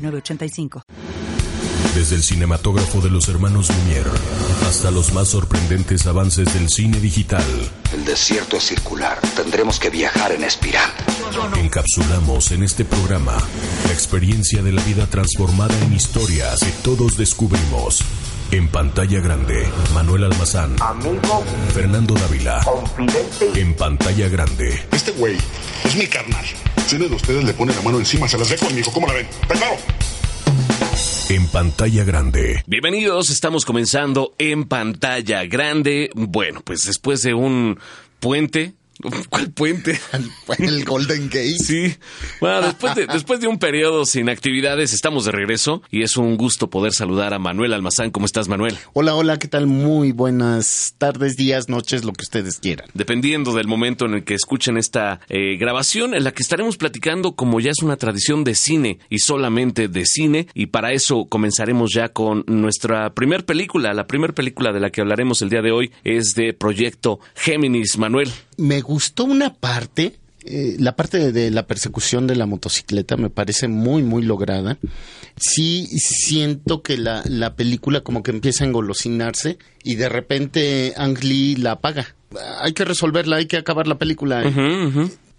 906985. Desde el cinematógrafo de los hermanos Lumière hasta los más sorprendentes avances del cine digital. El desierto es circular. Tendremos que viajar en espiral. Encapsulamos en este programa la experiencia de la vida transformada en historias que todos descubrimos. En pantalla grande, Manuel Almazán. Amigo. Fernando Dávila. Confidente. En pantalla grande. Este güey es mi carnal. Si uno de ustedes le pone la mano encima, se las dejo conmigo. ¿Cómo la ven? ¡Preparo! En pantalla grande. Bienvenidos, estamos comenzando en pantalla grande. Bueno, pues después de un puente ¿Cuál puente? El Golden Gate. Sí. Bueno, después de, después de un periodo sin actividades, estamos de regreso y es un gusto poder saludar a Manuel Almazán. ¿Cómo estás, Manuel? Hola, hola, ¿qué tal? Muy buenas tardes, días, noches, lo que ustedes quieran. Dependiendo del momento en el que escuchen esta eh, grabación, en la que estaremos platicando como ya es una tradición de cine y solamente de cine. Y para eso comenzaremos ya con nuestra primer película. La primera película de la que hablaremos el día de hoy es de Proyecto Géminis. Manuel. Me gustó una parte, eh, la parte de, la persecución de la motocicleta me parece muy, muy lograda. Sí siento que la, la película como que empieza a engolosinarse y de repente Ang Lee la apaga. Hay que resolverla, hay que acabar la película.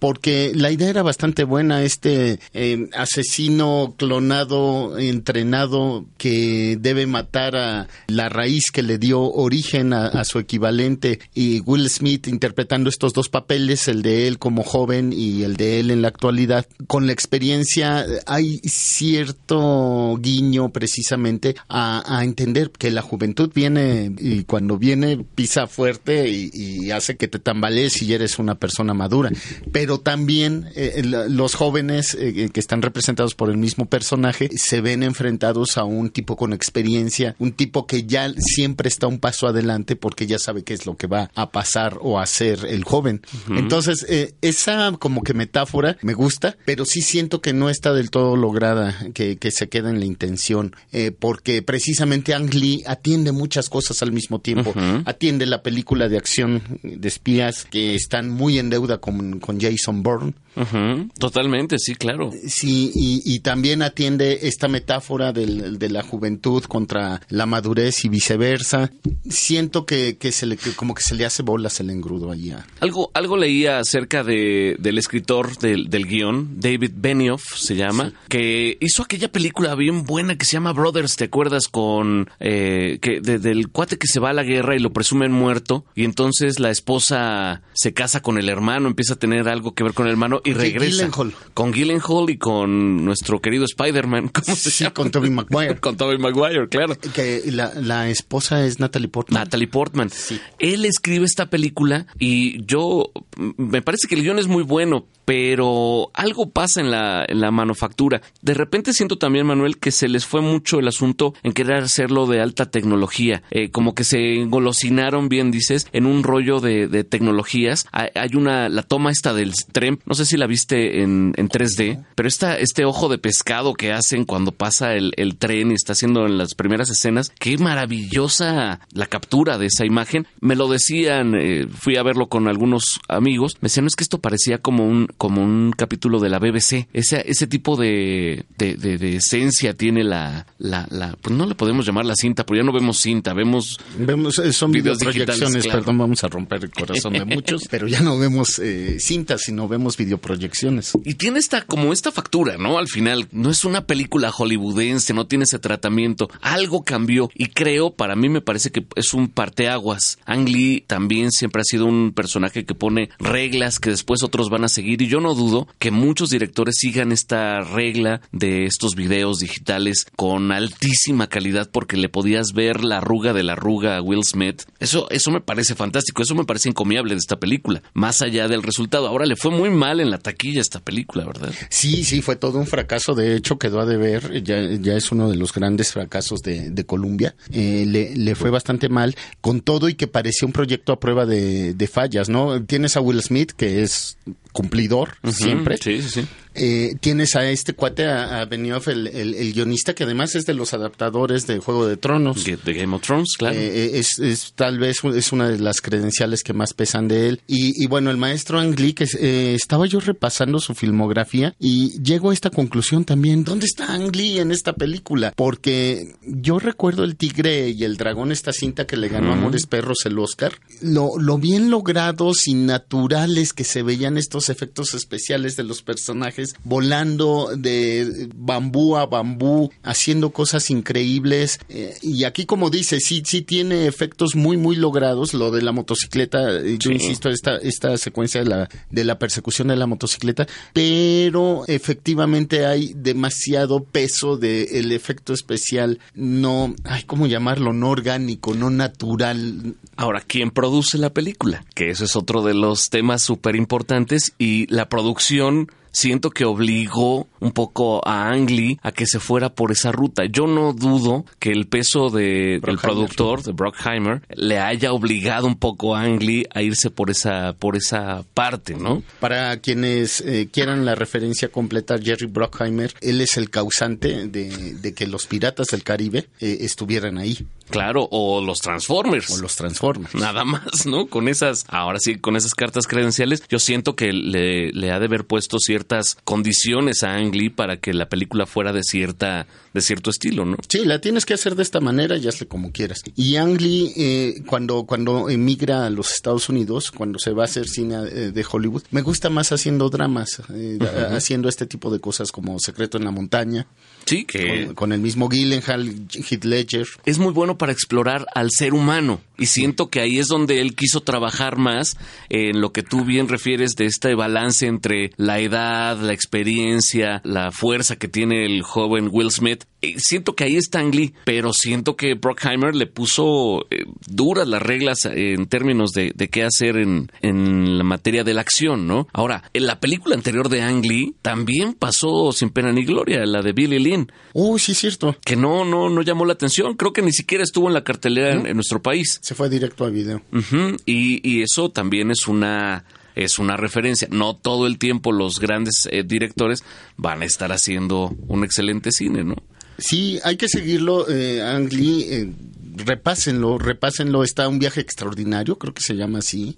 Porque la idea era bastante buena, este eh, asesino clonado, entrenado, que debe matar a la raíz que le dio origen a, su equivalente, y Will Smith interpretando estos dos papeles, el de él como joven y el de él en la actualidad. Con la experiencia hay cierto guiño precisamente a, entender que la juventud viene y cuando viene pisa fuerte y, y hace que te tambalees y eres una persona madura. Pero pero también eh, los jóvenes eh, que están representados por el mismo personaje se ven enfrentados a un tipo con experiencia, un tipo que ya siempre está un paso adelante porque ya sabe qué es lo que va a pasar o a hacer el joven. Uh -huh. Entonces, eh, esa como que metáfora me gusta, pero sí siento que no está del todo lograda, que, que se queda en la intención, eh, porque precisamente Ang Lee atiende muchas cosas al mismo tiempo. Uh -huh. Atiende la película de acción de espías que están muy en deuda con, con Jason Jason Bourne. Uh -huh. Totalmente, sí, claro. Sí, y, y también atiende esta metáfora del, de la juventud contra la madurez y viceversa. Siento que, que, se le, que como que se le hace bolas el engrudo allá. Algo, algo leía acerca de, del escritor del, del guion, David Benioff se llama, sí. que hizo aquella película bien buena que se llama Brothers, ¿te acuerdas? Con que de, del cuate que se va a la guerra y lo presumen muerto, y entonces la esposa se casa con el hermano, empieza a tener algo que ver con el hermano y regresa. Gyllenhaal. Con Gyllenhaal y con nuestro querido Spider-Man. ¿Cómo se sí, llama? con Tobey Maguire. con Tobey Maguire, claro. Que la, la, esposa es Natalie Portman. Natalie Portman. Sí. Él escribe esta película y yo me parece que el guion es muy bueno, pero algo pasa en la, en la manufactura. De repente siento también, Manuel, que se les fue mucho el asunto en querer hacerlo de alta tecnología. Eh, como que se engolosinaron, bien dices, en un rollo de, de tecnologías. Hay, hay, una, la toma esta del tren, no sé si la viste en, en 3D, pero esta, este ojo de pescado que hacen cuando pasa el, el tren y está haciendo en las primeras escenas, qué maravillosa la captura de esa imagen. Me lo decían, eh, fui a verlo con algunos amigos, me decían, no es que esto parecía como un, como un capítulo de la BBC. Ese, ese tipo de, de, de, de esencia tiene la, la, la, pues no le podemos llamar la cinta, porque ya no vemos cinta, vemos... Vemos, eh, son videoproyecciones, claro. perdón, vamos a romper el corazón de muchos, pero ya no vemos eh, cintas, sino vemos videoproyecciones. Y tiene esta, como esta factura, ¿no? Al final, no es una película hollywoodense, no tiene ese tratamiento. Algo cambió y creo, para mí me parece que es un parteaguas. Ang Lee también siempre ha sido un personaje que pone reglas que después otros van a seguir y yo no dudo que muchos directores sigan esta regla de estos videos digitales con altísima calidad porque le podías ver la arruga de la arruga a Will Smith. Eso, eso me parece fantástico, eso me parece encomiable de esta película, más allá del resultado. Ahora le fue muy mal en la taquilla esta película, ¿verdad? Sí, sí, fue todo un fracaso. De hecho, quedó a deber. Ya, ya es uno de los grandes fracasos de, de Columbia. Eh, le, le, fue bastante mal, con todo y que parecía un proyecto a prueba de, de fallas, ¿no? Tienes a Will Smith, que es cumplidor uh -huh. siempre. Sí, sí, sí. Eh, tienes a este cuate, a, a Benioff, el, el, el, guionista, que además es de los adaptadores de Juego de Tronos. De Game of Thrones, claro. Eh, es, es, tal vez es una de las credenciales que más pesan de él. Y, y bueno, el maestro Ang Lee, que eh, estaba yo repasando su filmografía y llego a esta conclusión también. ¿Dónde está Ang Lee en esta película? Porque yo recuerdo El Tigre y el Dragón, esta cinta que le ganó uh -huh. Amores Perros el Oscar. Lo, lo bien logrados y naturales que se veían estos efectos especiales de los personajes volando de bambú a bambú, haciendo cosas increíbles. Eh, y aquí, como dice, sí, sí tiene efectos muy, muy logrados. Lo de la motocicleta, yo sí. insisto, esta, esta secuencia de la, de la persecución de la motocicleta, pero efectivamente hay demasiado peso del el efecto especial, no, ay, ¿cómo llamarlo? No orgánico, no natural. Ahora, ¿quién produce la película? Que eso es otro de los temas súper importantes y la producción siento que obligó un poco a Ang Lee a que se fuera por esa ruta. Yo no dudo que el peso de, del productor, de Brockheimer, le haya obligado un poco a Ang Lee a irse por esa, por esa parte, ¿no? Para quienes eh, quieran la referencia completa, Jerry Brockheimer, él es el causante de, de que los piratas del Caribe eh, estuvieran ahí. Claro, o los Transformers. O los Transformers. Nada más, ¿no? Con esas, ahora sí, con esas cartas credenciales, yo siento que le, le ha de haber puesto ciertas condiciones a Ang Lee para que la película fuera de cierta, de cierto estilo, ¿no? Sí, la tienes que hacer de esta manera y hazle como quieras. Y Ang Lee, eh, cuando, cuando emigra a los Estados Unidos, cuando se va a hacer cine eh, de Hollywood, me gusta más haciendo dramas, eh, uh -huh. haciendo este tipo de cosas como Secreto en la Montaña. Sí, que... Con, con el mismo Gyllenhaal, Heath Ledger. Es muy bueno para explorar al ser humano. Y siento que ahí es donde él quiso trabajar más en lo que tú bien refieres de este balance entre la edad, la experiencia, la fuerza que tiene el joven Will Smith. Siento que ahí está Lee, pero siento que Brockheimer le puso eh, duras las reglas en términos de, de qué hacer en, en, la materia de la acción, ¿no? Ahora, en la película anterior de Ang Lee también pasó sin pena ni gloria, la de Billy Lynn. Oh, sí, es cierto. Que no, no, no llamó la atención. Creo que ni siquiera estuvo en la cartelera ¿no? en, en, nuestro país. Se fue directo a video. Uh -huh. y, y eso también es una es una referencia. No todo el tiempo los grandes eh, directores van a estar haciendo un excelente cine, ¿no? Sí, hay que seguirlo, eh, Ang Lee, eh, repásenlo, repásenlo. Está un viaje extraordinario, creo que se llama así,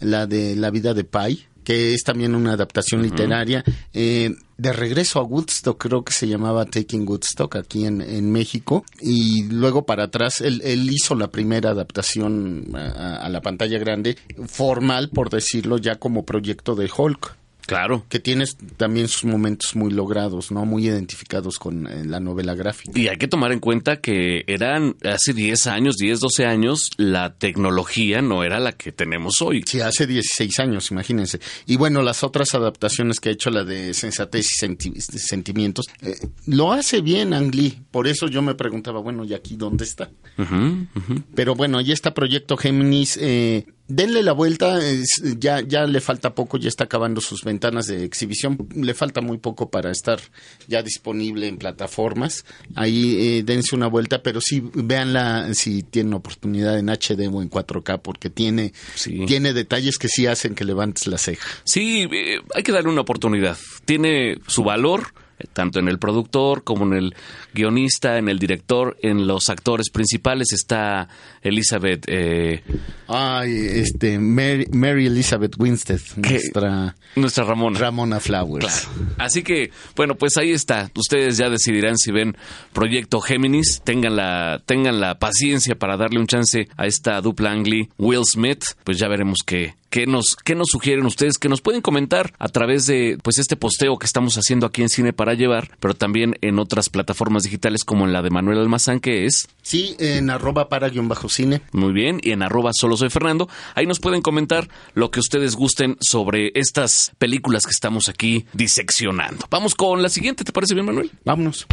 la de la vida de Pai, que es también una adaptación uh -huh. literaria. Eh, de regreso a Woodstock, creo que se llamaba Taking Woodstock aquí en, en México. Y luego para atrás, él, él hizo la primera adaptación a, a, la pantalla grande, formal, por decirlo, ya como proyecto de Hulk. Claro. Que tienes también sus momentos muy logrados, ¿no? Muy identificados con eh, la novela gráfica. Y hay que tomar en cuenta que eran hace 10 años, 10, 12 años, la tecnología no era la que tenemos hoy. Sí, hace 16 años, imagínense. Y bueno, las otras adaptaciones que ha hecho, la de Sensatez y senti Sentimientos, eh, lo hace bien Ang Lee. Por eso yo me preguntaba, bueno, ¿y aquí dónde está? Uh -huh, uh -huh. Pero bueno, ahí está Proyecto Géminis. Eh, denle la vuelta, es, ya, ya le falta poco, ya está acabando sus ventanas de exhibición, le falta muy poco para estar ya disponible en plataformas. Ahí eh, dense una vuelta, pero sí véanla si tienen oportunidad en HD o en 4K, porque tiene, sí. tiene detalles que sí hacen que levantes la ceja. Sí, eh, hay que darle una oportunidad. Tiene su valor tanto en el productor como en el guionista, en el director, en los actores principales está Elizabeth. Eh, Ay, este, Mary, Mary Elizabeth Winstead, nuestra, nuestra Ramona. Ramona Flowers. Claro. Así que, bueno, pues ahí está. Ustedes ya decidirán si ven Proyecto Géminis. Tengan la, tengan la paciencia para darle un chance a esta dupla Angli, Will Smith. Pues ya veremos qué, ¿Qué nos, ¿Qué nos sugieren ustedes? Que nos pueden comentar a través de pues este posteo que estamos haciendo aquí en Cine para Llevar, pero también en otras plataformas digitales como en la de Manuel Almazán, que es... Sí, en arroba para guion bajo cine. Muy bien, y en arroba solo soy Fernando. Ahí nos pueden comentar lo que ustedes gusten sobre estas películas que estamos aquí diseccionando. Vamos con la siguiente, ¿te parece bien, Manuel? Vámonos.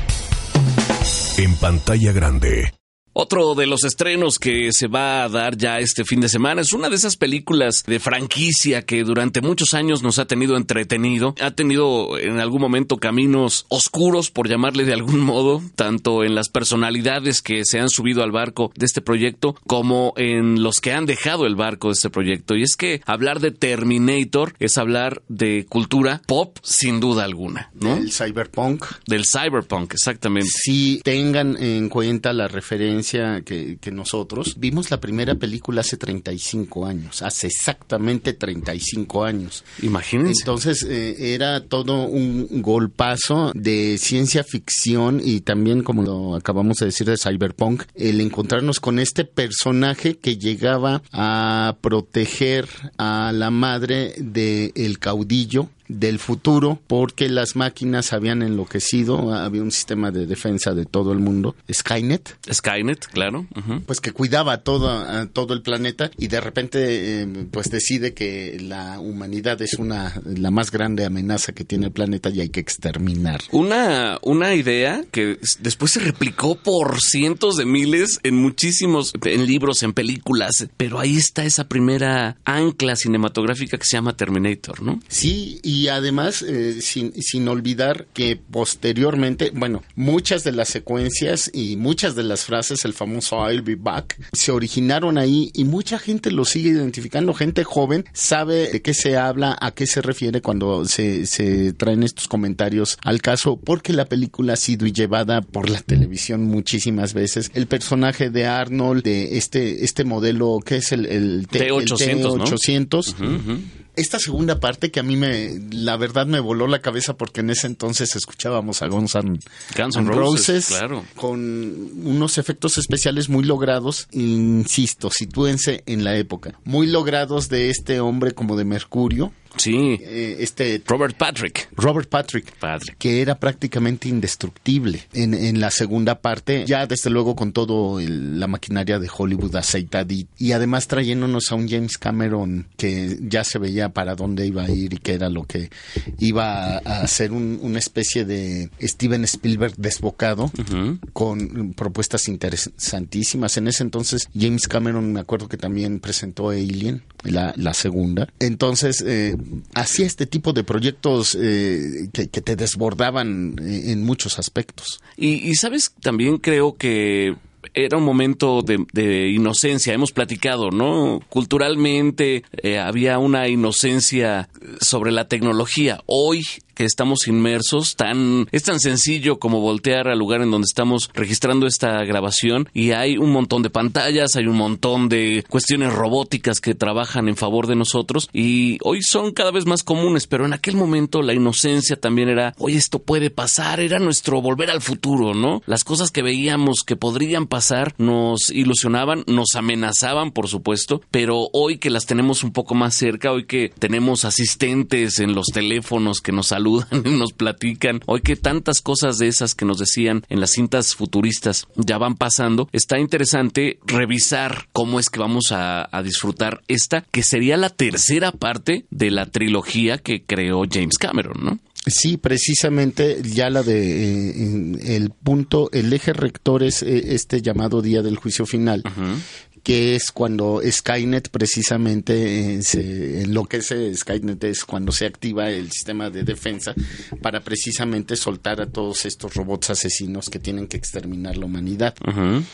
En pantalla grande Otro de los estrenos que se va a dar ya este fin de semana es una de esas películas de franquicia que durante muchos años nos ha tenido entretenido. Ha tenido en algún momento caminos oscuros, por llamarle de algún modo, tanto en las personalidades que se han subido al barco de este proyecto como en los que han dejado el barco de este proyecto. Y es que hablar de Terminator es hablar de cultura pop sin duda alguna, ¿no? El cyberpunk. Del cyberpunk, exactamente. Si tengan en cuenta la referencia que, nosotros vimos la primera película hace 35 años, hace exactamente 35 años. Imagínense. Entonces eh, era todo un golpazo de ciencia ficción y también, como lo acabamos de decir, de cyberpunk, el encontrarnos con este personaje que llegaba a proteger a la madre del caudillo del futuro porque las máquinas habían enloquecido, había un sistema de defensa de todo el mundo, Skynet. Skynet, claro. Pues que cuidaba todo, todo el planeta y de repente eh, pues decide que la humanidad es una la más grande amenaza que tiene el planeta y hay que exterminar. Una, una idea que después se replicó por cientos de miles en muchísimos, en libros, en películas, pero ahí está esa primera ancla cinematográfica que se llama Terminator, ¿no? Sí, y y además eh, sin, sin olvidar que posteriormente, bueno, muchas de las secuencias y muchas de las frases, el famoso I'll be back, se originaron ahí y mucha gente lo sigue identificando, gente joven sabe de qué se habla, a qué se refiere cuando se, se traen estos comentarios al caso, porque la película ha sido llevada por la televisión muchísimas veces. El personaje de Arnold, de este, este modelo, que es el, el T800, 800 esta segunda parte que a mí me, la verdad me voló la cabeza porque en ese entonces escuchábamos a Guns N' Roses, claro. con unos efectos especiales muy logrados, insisto, sitúense en la época, muy logrados de este hombre como de Mercurio, Sí. Eh, este Robert Patrick. Robert Patrick, Patrick. Que era prácticamente indestructible. En, en la segunda parte, ya desde luego con todo la maquinaria de Hollywood aceitada y, además trayéndonos a un James Cameron que ya se veía para dónde iba a ir y que era lo que iba a, hacer una especie de Steven Spielberg desbocado con propuestas interesantísimas. En ese entonces James Cameron me acuerdo que también presentó Alien, la, la segunda. Entonces, eh, hacía este tipo de proyectos eh, que, te desbordaban eh, en muchos aspectos. Y, sabes, también creo que era un momento de, inocencia, hemos platicado, ¿no? Culturalmente eh, había una inocencia sobre la tecnología. Hoy que estamos inmersos, tan es tan sencillo como voltear al lugar en donde estamos registrando esta grabación y hay un montón de pantallas, hay un montón de cuestiones robóticas que trabajan en favor de nosotros y hoy son cada vez más comunes, pero en aquel momento la inocencia también era, oye, esto puede pasar, era nuestro volver al futuro, ¿no? Las cosas que veíamos que podrían pasar nos ilusionaban, nos amenazaban, por supuesto, pero hoy que las tenemos un poco más cerca, hoy que tenemos asistentes en los teléfonos que nos saludan y nos platican. Hoy que tantas cosas de esas que nos decían en las cintas futuristas ya van pasando, está interesante revisar cómo es que vamos a, disfrutar esta, que sería la tercera parte de la trilogía que creó James Cameron, ¿no? Sí, precisamente ya la de eh, el punto, el eje rector es eh, este llamado día del juicio final, que es cuando Skynet precisamente eh, se enloquece, Skynet es cuando se activa el sistema de defensa para precisamente soltar a todos estos robots asesinos que tienen que exterminar la humanidad.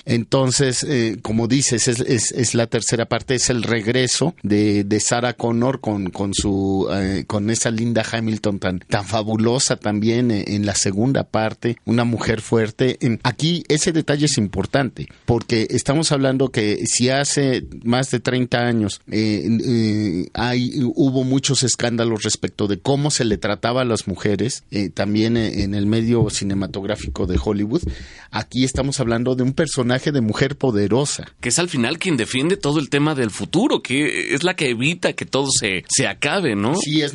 Entonces, eh, como dices, es, es, la tercera parte, es el regreso de, de Sarah Connor con, con su eh, con esa Linda Hamilton tan, tan fabulosa también en la segunda parte, una mujer fuerte. Aquí ese detalle es importante porque estamos hablando que si hace más de 30 años eh, eh, hay, hubo muchos escándalos respecto de cómo se le trataba a las mujeres, eh, también en el medio cinematográfico de Hollywood, aquí estamos hablando de un personaje de mujer poderosa. Que es al final quien defiende todo el tema del futuro, que es la que evita que todo se, se acabe, ¿no? Sí, es,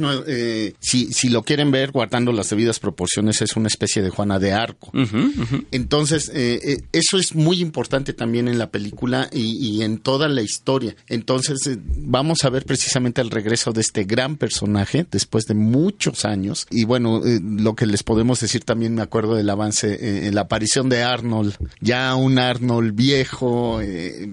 si, si lo quieren ver guardando las debidas proporciones, es una especie de Juana de Arco. Entonces, eso es muy importante también en la película y y en toda la historia. Entonces eh, vamos a ver precisamente el regreso de este gran personaje después de muchos años. Y bueno, eh, lo que les podemos decir también me acuerdo del avance eh, la aparición de Arnold, ya un Arnold viejo, eh,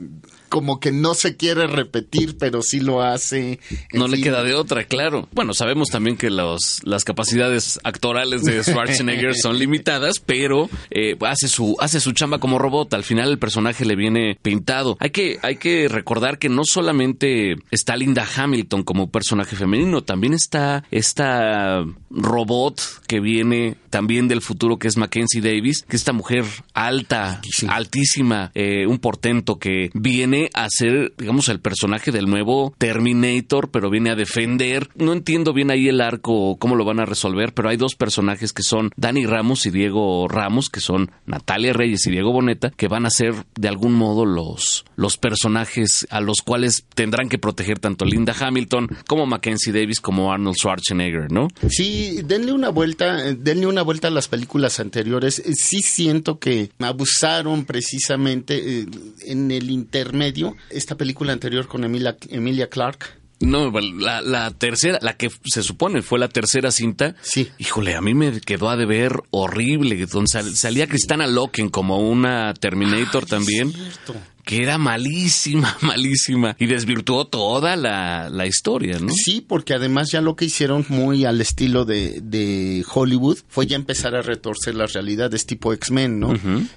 como que no se quiere repetir, pero sí lo hace. No le queda de otra, claro. Bueno, sabemos también que los, las capacidades actorales de Schwarzenegger son limitadas, pero eh, hace su hace su chamba como robot. Al final el personaje le viene pintado. Hay que hay que recordar que no solamente está Linda Hamilton como personaje femenino, también está esta robot que viene también del futuro que es Mackenzie Davis, que esta mujer alta, altísima, eh, un portento que viene a ser, digamos, el personaje del nuevo Terminator, pero viene a defender. No entiendo bien ahí el arco, cómo lo van a resolver, pero hay dos personajes que son Dani Ramos y Diego Ramos, que son Natalia Reyes y Diego Boneta, que van a ser de algún modo los, los personajes a los cuales tendrán que proteger tanto Linda Hamilton como Mackenzie Davis como Arnold Schwarzenegger, ¿no? Sí, denle una vuelta, eh, denle una vuelta a las películas anteriores. Eh, Sí siento que abusaron precisamente eh, en el intermedio. Esta película anterior con Emilia, Emilia Clarke. No, la, la tercera, la que se supone fue la tercera cinta. Sí. Híjole, a mí me quedó a deber horrible. Donde sal- salía Cristana Loken como una Terminator también. Que era malísima, malísima. Y desvirtuó toda la, la historia, ¿no? Sí, porque además ya lo que hicieron muy al estilo de, de Hollywood fue ya empezar a retorcer las realidades tipo X-Men, ¿no?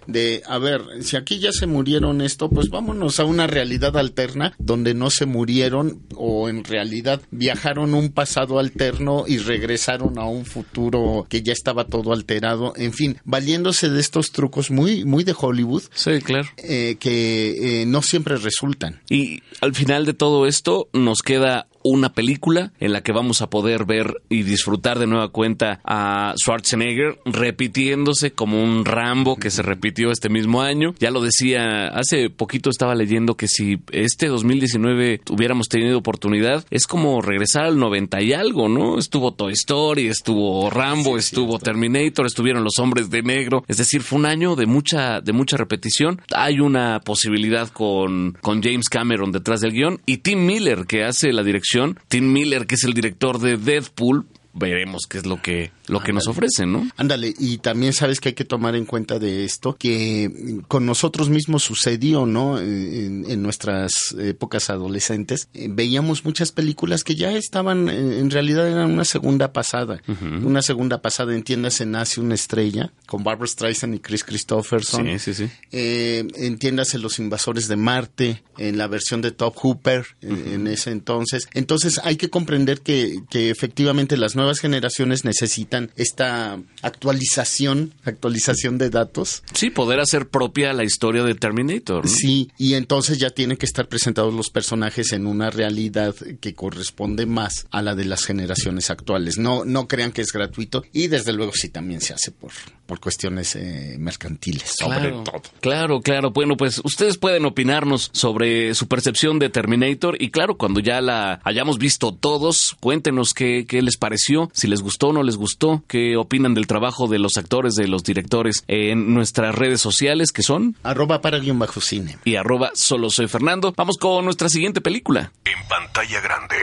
De, a ver, si aquí ya se murieron esto, pues vámonos a una realidad alterna donde no se murieron o en realidad viajaron un pasado alterno y regresaron a un futuro que ya estaba todo alterado. En fin, valiéndose de estos trucos muy, muy de Hollywood Sí, claro. eh, que eh, no siempre resultan. Y al final de todo esto nos queda una película en la que vamos a poder ver y disfrutar de nueva cuenta a Schwarzenegger repitiéndose como un Rambo que se repitió este mismo año. Ya lo decía, hace poquito estaba leyendo que si este 2019 hubiéramos tenido oportunidad, es como regresar al 90 y algo, ¿no? Estuvo Toy Story, estuvo Rambo, estuvo Terminator, estuvieron los hombres de negro. Es decir, fue un año de mucha, de mucha repetición. Hay una posibilidad con, con James Cameron detrás del guion y Tim Miller que hace la dirección. Tim Miller que es el director de Deadpool. Veremos qué es lo que, lo que nos ofrecen, ¿no? Ándale, y también sabes que hay que tomar en cuenta de esto, que con nosotros mismos sucedió, ¿no? En, en nuestras épocas adolescentes, eh, veíamos muchas películas que ya estaban, eh, en realidad eran una segunda pasada. Una segunda pasada, entiéndase, Nace una estrella, con Barbara Streisand y Chris Christopherson. Sí, sí, sí. Eh, entiéndase Los Invasores de Marte, en la versión de Top Hooper, eh, en ese entonces. Entonces hay que comprender que, que efectivamente las nuevas generaciones necesitan esta actualización, actualización de datos. Sí, poder hacer propia la historia de Terminator. ¿no? Sí, y entonces ya tienen que estar presentados los personajes en una realidad que corresponde más a la de las generaciones actuales. No, no crean que es gratuito y desde luego sí también se hace por, por cuestiones eh, mercantiles, sobre Claro, todo. Claro, claro. Bueno, pues ustedes pueden opinarnos sobre su percepción de Terminator y claro, cuando ya la hayamos visto todos, cuéntenos qué, qué les pareció, si les gustó o no les gustó, qué opinan del trabajo de los actores, de los directores en nuestras redes sociales que son Arroba para guion bajo cine. y arroba solo soy Fernando. Vamos con nuestra siguiente película. En pantalla grande.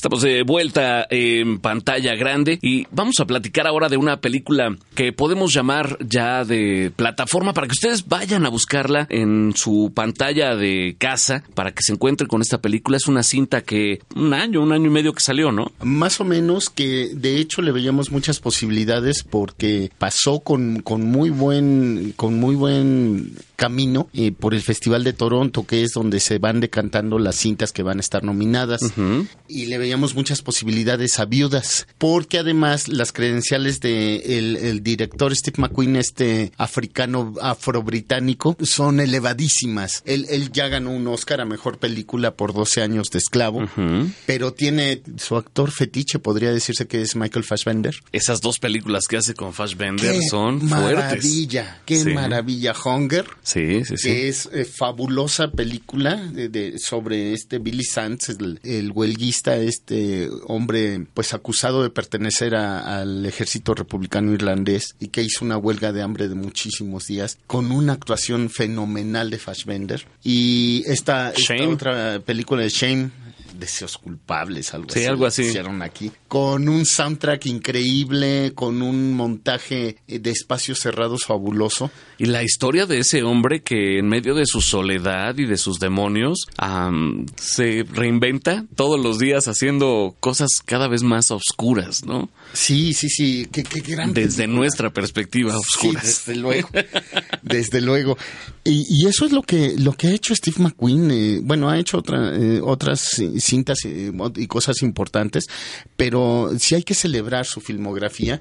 Estamos de vuelta en pantalla grande y vamos a platicar ahora de una película que podemos llamar ya de plataforma para que ustedes vayan a buscarla en su pantalla de casa para que se encuentren con esta película. Es una cinta que un año, un año y medio que salió, ¿no? Más o menos que de hecho le veíamos muchas posibilidades porque pasó con, con muy buen con muy buen camino eh, por el Festival de Toronto que es donde se van decantando las cintas que van a estar nominadas y le veíamos muchas posibilidades a viudas porque además las credenciales de el, el director Steve McQueen este africano afro-británico son elevadísimas él, él ya ganó un Oscar a mejor película por 12 años de esclavo pero tiene su actor fetiche, podría decirse que es Michael Fassbender. Esas dos películas que hace con Fassbender ¡Qué son fuertes. maravilla! ¡Qué Sí. maravilla! Hunger. Sí, sí, sí. que es eh, fabulosa película de, de- sobre este Billy Sands, el, el huelguista, este hombre pues acusado de pertenecer a- al ejército republicano irlandés y que hizo una huelga de hambre de muchísimos días con una actuación fenomenal de Fassbender y esta, otra película de Shame Deseos culpables, algo Sí, así. algo así. Hicieron aquí. Con un soundtrack increíble, con un montaje eh, de espacios cerrados fabuloso. Y la historia de ese hombre que en medio de su soledad y de sus demonios se reinventa todos los días haciendo cosas cada vez más oscuras, ¿no? Sí, sí, sí. Qué, qué gran Desde película. nuestra perspectiva Sí, oscuras. desde luego. desde luego. Y, y eso es lo que, lo que ha hecho Steve McQueen. eh, bueno, ha hecho otra, eh, otras cintas eh, y cosas importantes, pero sí hay que celebrar su filmografía.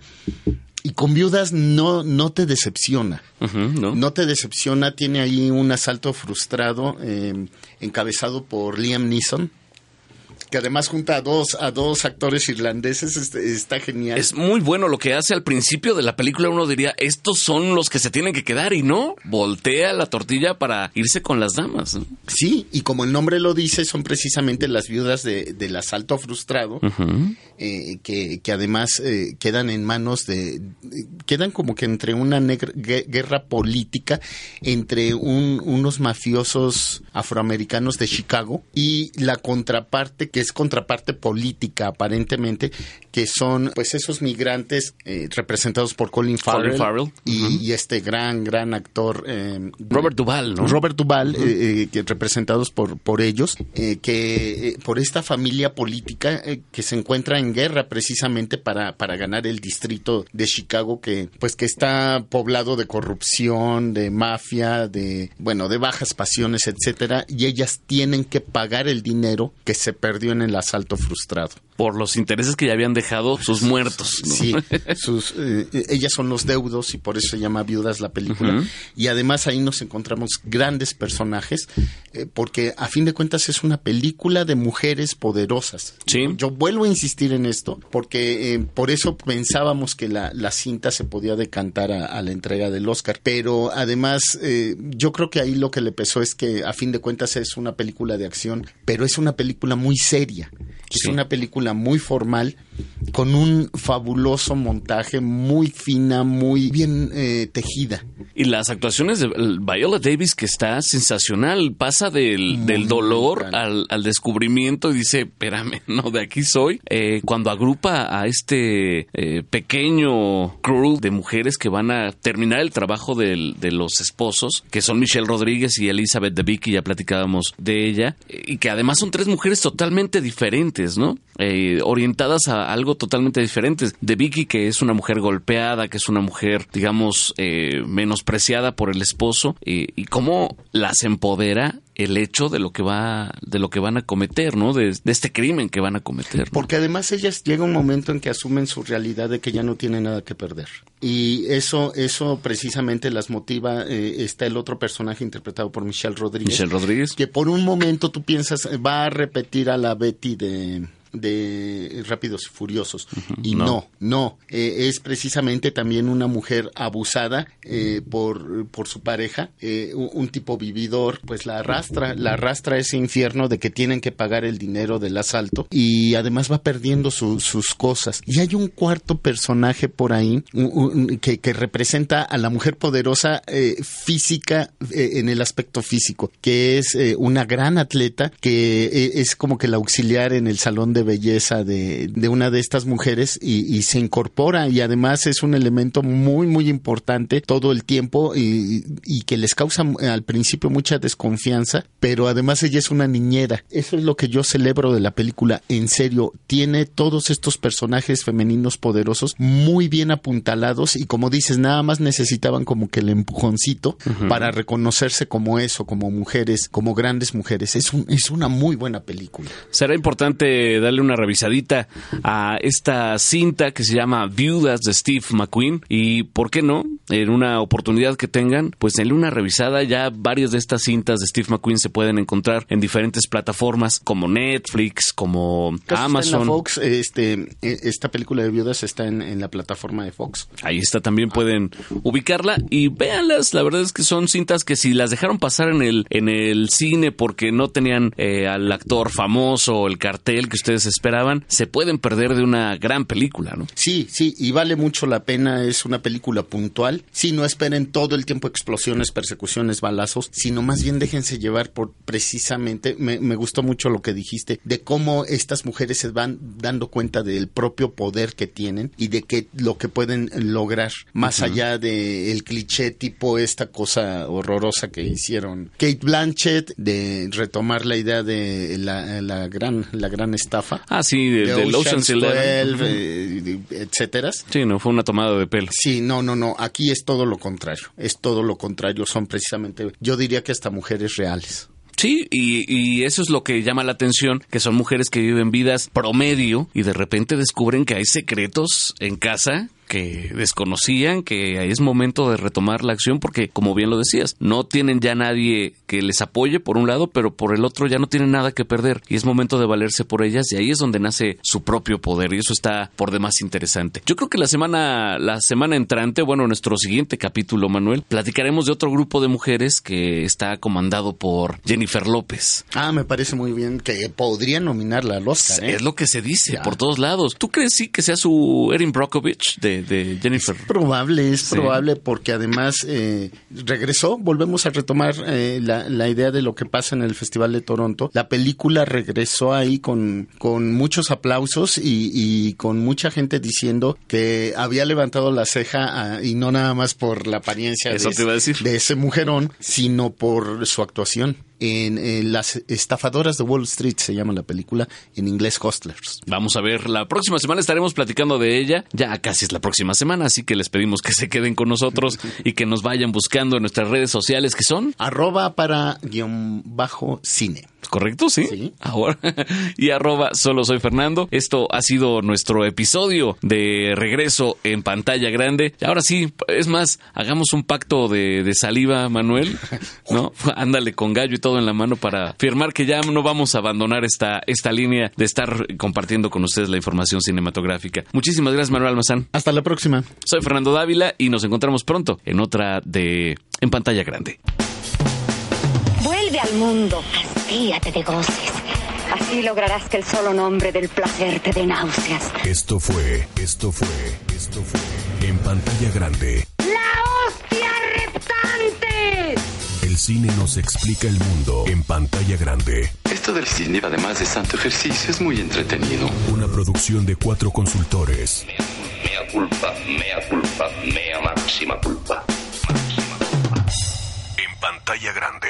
Y con viudas no, no te decepciona. No te decepciona, tiene ahí un asalto frustrado eh, encabezado por Liam Neeson, que además junta a dos, a dos actores irlandeses, este, está genial. Es muy bueno lo que hace al principio de la película. Uno diría, estos son los que se tienen que quedar y no, voltea la tortilla para irse con las damas. ¿no? Sí, y como el nombre lo dice, son precisamente las viudas de- del asalto frustrado, eh, que, que además eh, quedan en manos de... quedan como que entre una negra- gue- guerra política entre un- unos mafiosos afroamericanos de Chicago y la contraparte, que es contraparte política aparentemente, que son pues esos migrantes eh, representados por Colin Farrell, Farrell, y, este gran, gran actor... eh, Robert Duvall, ¿no? Robert Duvall, eh, eh, que representados por, por ellos, que por esta familia política que se encuentra en guerra precisamente para, para ganar el distrito de Chicago, que pues que está poblado de corrupción, de mafia, de bueno, de bajas pasiones, etcétera, y ellas tienen que pagar el dinero que se perdió en el asalto frustrado. Por los intereses que ya habían dejado sus muertos. ¿no? Sí, sus, eh, ellas son los deudos y por eso se llama Viudas la película. Y además ahí nos encontramos grandes personajes, eh, porque a fin de cuentas es una película de mujeres poderosas. Sí. Yo vuelvo a insistir en esto, porque eh, por eso pensábamos que la, la cinta se podía decantar a, a la entrega del Oscar. Pero además, eh, yo creo que ahí lo que le pesó es que a fin de cuentas es una película de acción, pero es una película muy seria. Es Sí. una película muy formal, con un fabuloso montaje, muy fina, muy bien eh, tejida. Y las actuaciones de Viola Davis, que está sensacional, pasa del, del dolor al, al descubrimiento y dice, espérame, no, de aquí soy. Eh, cuando agrupa a este eh, pequeño crew de mujeres que van a terminar el trabajo del- de los esposos, que son Michelle Rodríguez y Elizabeth de Vicky, ya platicábamos de ella, y que además son tres mujeres totalmente diferentes, ¿no? Eh, orientadas a algo totalmente diferente. De Vicky, que es una mujer golpeada, que es una mujer, digamos, eh, menospreciada por el esposo, eh, y cómo las empodera el hecho de lo que va, de lo que van a cometer, ¿no? De, de este crimen que van a cometer. ¿no? Porque además ellas llega un momento en que asumen su realidad de que ya no tienen nada que perder. Y eso, eso precisamente las motiva. eh, está el otro personaje interpretado por Michelle Rodríguez. Michelle Rodríguez. que por un momento tú piensas va a repetir a la Betty de de Rápidos y Furiosos y no. no, no, Eh, es precisamente también una mujer abusada eh, por, por su pareja, eh, un, un tipo vividor, pues la arrastra, la arrastra a ese infierno de que tienen que pagar el dinero del asalto y además va perdiendo su- sus cosas. Y hay un cuarto personaje por ahí un- un- que, que representa a la mujer poderosa física en el aspecto físico, que es una gran atleta que es como que la auxiliar en el salón de belleza de, de una de estas mujeres y, y se incorpora y además es un elemento muy muy importante todo el tiempo y, y que les causa al principio mucha desconfianza, pero además ella es una niñera. Eso es lo que yo celebro de la película, en serio, tiene todos estos personajes femeninos poderosos muy bien apuntalados y como dices, nada más necesitaban como que el empujoncito para reconocerse como eso, como mujeres, como grandes mujeres. Es, un, es una muy buena película. Será importante dar darle una revisadita a esta cinta que se llama Viudas de Steve McQueen y, ¿por qué no? En una oportunidad que tengan, pues denle una revisada. Ya varias de estas cintas de Steve McQueen se pueden encontrar en diferentes plataformas como Netflix, como Amazon. Fox, este, e, esta película de viudas está en, en, la plataforma de Fox. Ahí está, también pueden ubicarla y véanlas. La verdad es que son cintas que si las dejaron pasar en el, en el cine porque no tenían eh, al actor famoso el cartel que ustedes esperaban, se pueden perder de una gran película, ¿no? Sí, sí, y vale mucho la pena. Es una película puntual. Sí, no esperen todo el tiempo explosiones, persecuciones, balazos, sino más bien déjense llevar por precisamente, me, me gustó mucho lo que dijiste, de cómo estas mujeres se van dando cuenta del propio poder que tienen y de que lo que pueden lograr, más allá del el cliché tipo esta cosa horrorosa que hicieron Kate Blanchett de retomar la idea de la, la gran la gran estafa. Ah, sí, de, de Ocean's Eleven, eh, etcétera. Sí, no fue una tomada de pelo. Sí, no, no, no. Aquí es todo lo contrario. Es todo lo contrario. Son precisamente, yo diría que hasta mujeres reales. Sí, y, y, eso es lo que llama la atención, que son mujeres que viven vidas promedio y de repente descubren que hay secretos en casa que desconocían que es momento de retomar la acción porque, como bien lo decías, no tienen ya nadie que les apoye por un lado, pero por el otro ya no tienen nada que perder y es momento de valerse por ellas y ahí es donde nace su propio poder y eso está por demás interesante. Yo creo que la semana, la semana entrante, bueno, nuestro siguiente capítulo, Manuel, platicaremos de otro grupo de mujeres que está comandado por Jennifer López. Ah, me parece muy bien que podría nominarla al Oscar. ¿eh? Es lo que se dice ya. por todos lados. ¿Tú crees sí que sea su Erin Brockovich de de, Jennifer. Es probable, es sí. probable porque además eh, regresó, volvemos a retomar eh, la, la, idea de lo que pasa en el Festival de Toronto. La película regresó ahí con, con muchos aplausos y, y con mucha gente diciendo que había levantado la ceja a, y no nada más por la apariencia Eso de, te iba a decir. de ese mujerón, sino por su actuación. En, en, Las estafadoras de Wall Street se llama la película, en inglés Hustlers. Vamos a ver, la próxima semana estaremos platicando de ella, ya casi es la próxima semana, así que les pedimos que se queden con nosotros y que nos vayan buscando en nuestras redes sociales que son arroba para guion bajo cine. ¿Correcto? Sí. sí. Ahora. Y arroba solo soy Fernando. Esto ha sido nuestro episodio de regreso en pantalla grande. Y ahora sí, es más, hagamos un pacto de, de saliva, Manuel. ¿No? Ándale con gallo y todo en la mano para firmar que ya no vamos a abandonar esta, esta línea de estar compartiendo con ustedes la información cinematográfica. Muchísimas gracias, Manuel Almazán. Hasta la próxima. Soy Fernando Dávila y nos encontramos pronto en otra de En pantalla grande. Vuelve al mundo, hastíate de goces. Así lograrás que el solo nombre del placer te dé náuseas. Esto fue, esto fue, esto fue En pantalla grande. ¡La hostia reptante! El cine nos explica el mundo en pantalla grande. Esto del cine, además de santo ejercicio, es muy entretenido. Una producción de cuatro consultores. Mea culpa, mea culpa, mea máxima culpa. En pantalla grande.